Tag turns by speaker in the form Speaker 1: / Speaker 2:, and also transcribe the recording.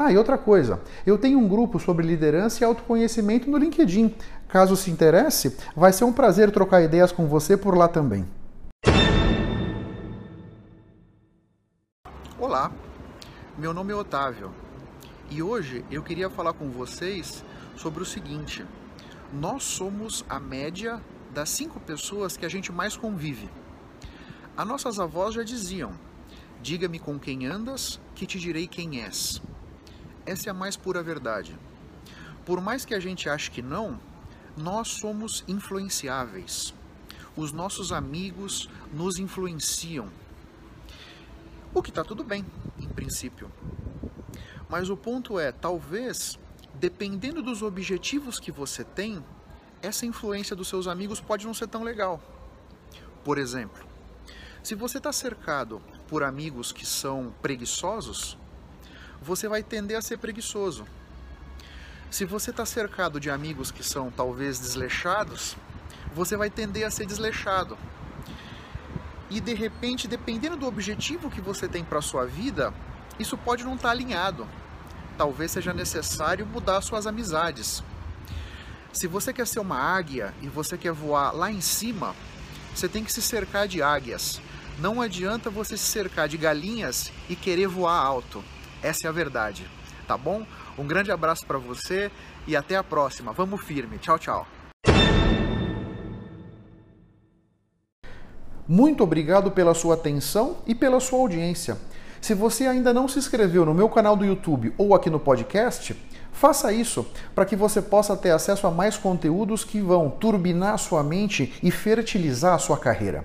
Speaker 1: Ah, e outra coisa, eu tenho um grupo sobre liderança e autoconhecimento no LinkedIn. Caso se interesse, vai ser um prazer trocar ideias com você por lá também.
Speaker 2: Olá, meu nome é Otávio e hoje eu queria falar com vocês sobre o seguinte: nós somos a média das cinco pessoas que a gente mais convive. As nossas avós já diziam: diga-me com quem andas, que te direi quem és. Essa é a mais pura verdade. Por mais que a gente ache que não, nós somos influenciáveis. Os nossos amigos nos influenciam. O que está tudo bem, em princípio. Mas o ponto é, talvez, dependendo dos objetivos que você tem, essa influência dos seus amigos pode não ser tão legal. Por exemplo, se você está cercado por amigos que são preguiçosos, você vai tender a ser preguiçoso. Se você está cercado de amigos que são talvez desleixados, você vai tender a ser desleixado. E de repente, dependendo do objetivo que você tem para sua vida, isso pode não estar tá alinhado. Talvez seja necessário mudar suas amizades. Se você quer ser uma águia e você quer voar lá em cima, você tem que se cercar de águias. Não adianta você se cercar de galinhas e querer voar alto. Essa é a verdade, tá bom? Um grande abraço para você e até a próxima. Vamos firme. Tchau, tchau.
Speaker 1: Muito obrigado pela sua atenção e pela sua audiência. Se você ainda não se inscreveu no meu canal do YouTube ou aqui no podcast, faça isso para que você possa ter acesso a mais conteúdos que vão turbinar sua mente e fertilizar a sua carreira.